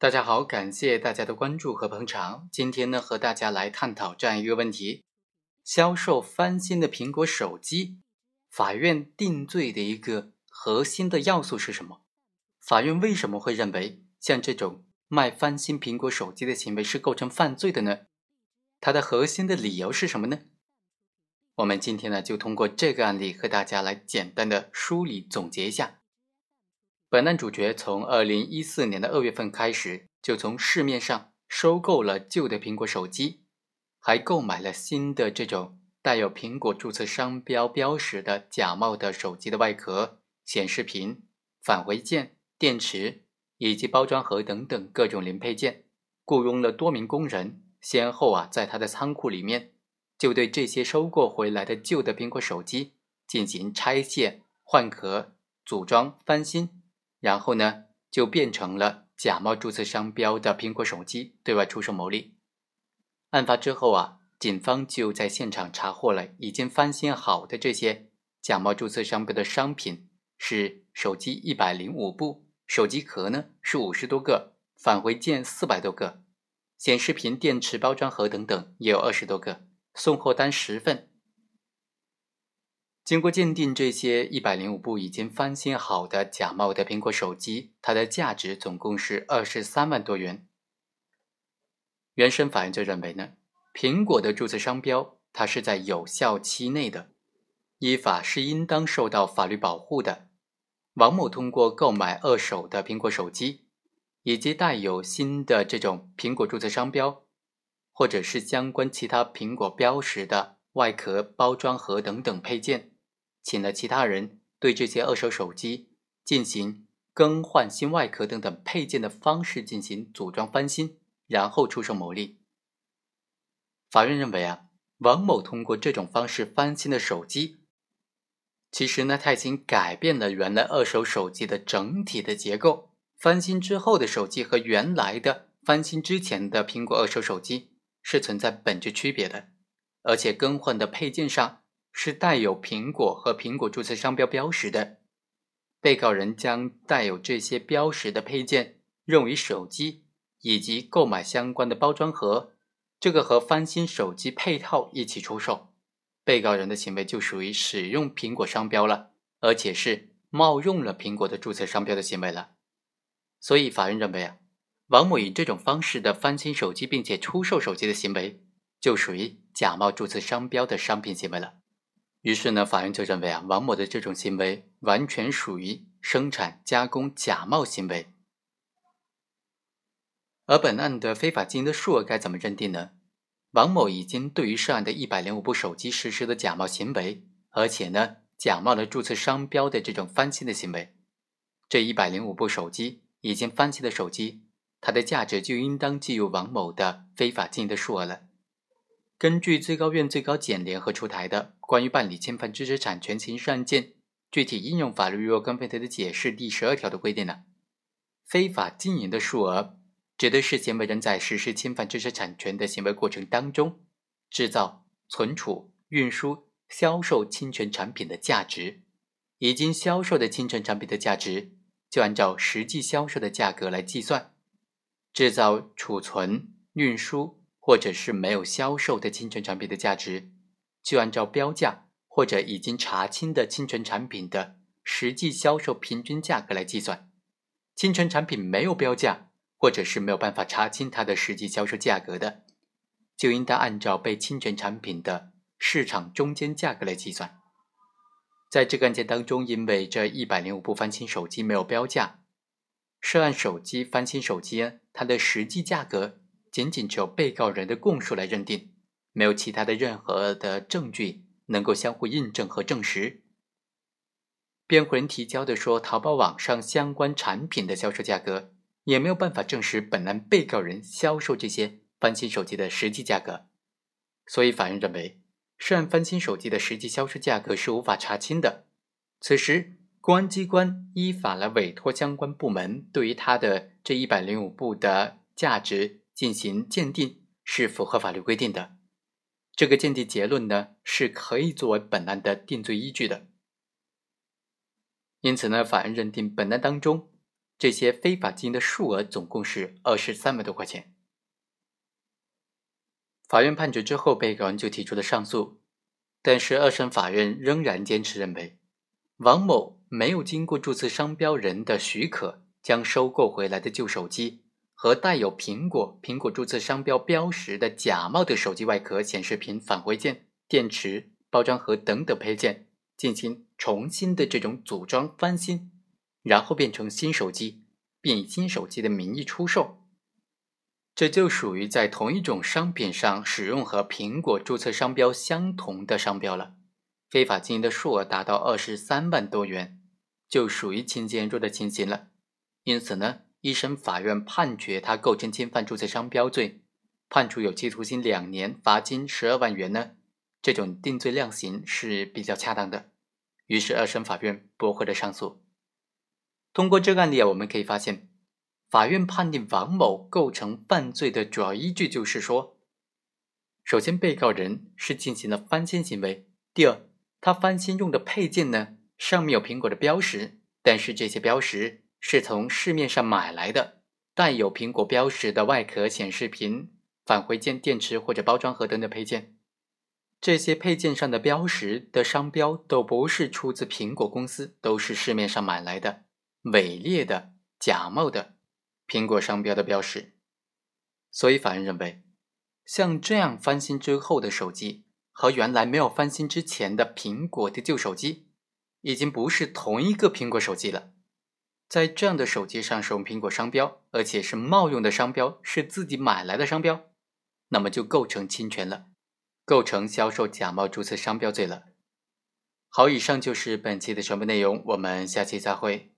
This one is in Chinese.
大家好，感谢大家的关注和捧场。今天呢，和大家来探讨这样一个问题：销售翻新的苹果手机，法院定罪的一个核心的要素是什么？法院为什么会认为像这种卖翻新苹果手机的行为是构成犯罪的呢？它的核心的理由是什么呢？我们今天呢，就通过这个案例和大家来简单的梳理总结一下。本案主角从二零一四年的二月份开始，就从市面上收购了旧的苹果手机，还购买了新的这种带有苹果注册商标标识的假冒的手机的外壳、显示屏、返回键、电池以及包装盒等等各种零配件，雇佣了多名工人，先后啊在他的仓库里面，就对这些收购回来的旧的苹果手机进行拆卸、换壳、组装、翻新。然后呢，就变成了假冒注册商标的苹果手机，对外出售牟利。案发之后啊，警方就在现场查获了已经翻新好的这些假冒注册商标的商品，是手机一百零五部，手机壳呢是五十多个，返回件四百多个，显示屏、电池、包装盒等等也有二十多个，送货单十份。经过鉴定，这些一百零五部已经翻新好的假冒的苹果手机，它的价值总共是二十三万多元。原审法院就认为呢，苹果的注册商标它是在有效期内的，依法是应当受到法律保护的。王某通过购买二手的苹果手机，以及带有新的这种苹果注册商标，或者是相关其他苹果标识的外壳、包装盒等等配件。请了其他人对这些二手手机进行更换新外壳等等配件的方式进行组装翻新，然后出售牟利。法院认为啊，王某通过这种方式翻新的手机，其实呢他已经改变了原来二手手机的整体的结构。翻新之后的手机和原来的翻新之前的苹果二手手机是存在本质区别的，而且更换的配件上。是带有苹果和苹果注册商标标识的，被告人将带有这些标识的配件用于手机，以及购买相关的包装盒，这个和翻新手机配套一起出售，被告人的行为就属于使用苹果商标了，而且是冒用了苹果的注册商标的行为了。所以法院认为啊，王某以这种方式的翻新手机并且出售手机的行为，就属于假冒注册商标的商品行为了。于是呢，法院就认为啊，王某的这种行为完全属于生产加工假冒行为。而本案的非法经营的数额该怎么认定呢？王某已经对于涉案的一百零五部手机实施了假冒行为，而且呢，假冒了注册商标的这种翻新的行为。这一百零五部手机已经翻新的手机，它的价值就应当计入王某的非法经营的数额了。根据最高院、最高检联合出台的《关于办理侵犯知识产权刑事案件具体应用法律若干问题的解释》第十二条的规定呢，非法经营的数额指的是行为人在实施侵犯知识产权的行为过程当中，制造、存储、运输、销售侵权产品的价值，已经销售的侵权产品的价值就按照实际销售的价格来计算，制造、储存、运输。或者是没有销售的侵权产品的价值，就按照标价或者已经查清的侵权产品的实际销售平均价格来计算。侵权产品没有标价，或者是没有办法查清它的实际销售价格的，就应当按照被侵权产品的市场中间价格来计算。在这个案件当中，因为这一百零五部翻新手机没有标价，涉案手机翻新手机它的实际价格。仅仅只有被告人的供述来认定，没有其他的任何的证据能够相互印证和证实。辩护人提交的说淘宝网上相关产品的销售价格，也没有办法证实本案被告人销售这些翻新手机的实际价格，所以法院认为涉案翻新手机的实际销售价格是无法查清的。此时，公安机关依法来委托相关部门对于他的这一百零五部的价值。进行鉴定是符合法律规定的，这个鉴定结论呢是可以作为本案的定罪依据的。因此呢，法院认定本案当中这些非法经营的数额总共是二十三万多块钱。法院判决之后，被告人就提出了上诉，但是二审法院仍然坚持认为，王某没有经过注册商标人的许可，将收购回来的旧手机和带有苹果、苹果注册商标标识的假冒的手机外壳、显示屏、返回键、电池、包装盒等等配件进行重新的这种组装翻新，然后变成新手机，并以新手机的名义出售。这就属于在同一种商品上使用和苹果注册商标相同的商标了，非法经营的数额达到二十三万多元，就属于情节严重的情形了。因此呢，一审法院判决他构成侵犯注册商标罪，判处有期徒刑两年，罚金十二万元呢，这种定罪量刑是比较恰当的。于是二审法院驳回了上诉。通过这个案例啊，我们可以发现。法院判定王某构成犯罪的主要依据就是说，首先被告人是进行了翻新行为；第二，他翻新用的配件呢上面有苹果的标识，但是这些标识是从市面上买来的，带有苹果标识的外壳、显示屏、返回键、电池或者包装盒等等配件，这些配件上的标识的商标都不是出自苹果公司，都是市面上买来的伪劣的、假冒的。苹果商标的标识，所以法院认为，像这样翻新之后的手机和原来没有翻新之前的苹果的旧手机，已经不是同一个苹果手机了。在这样的手机上使用苹果商标，而且是冒用的商标，是自己买来的商标，那么就构成侵权了，构成销售假冒注册商标罪了。好，以上就是本期的全部内容，我们下期再会。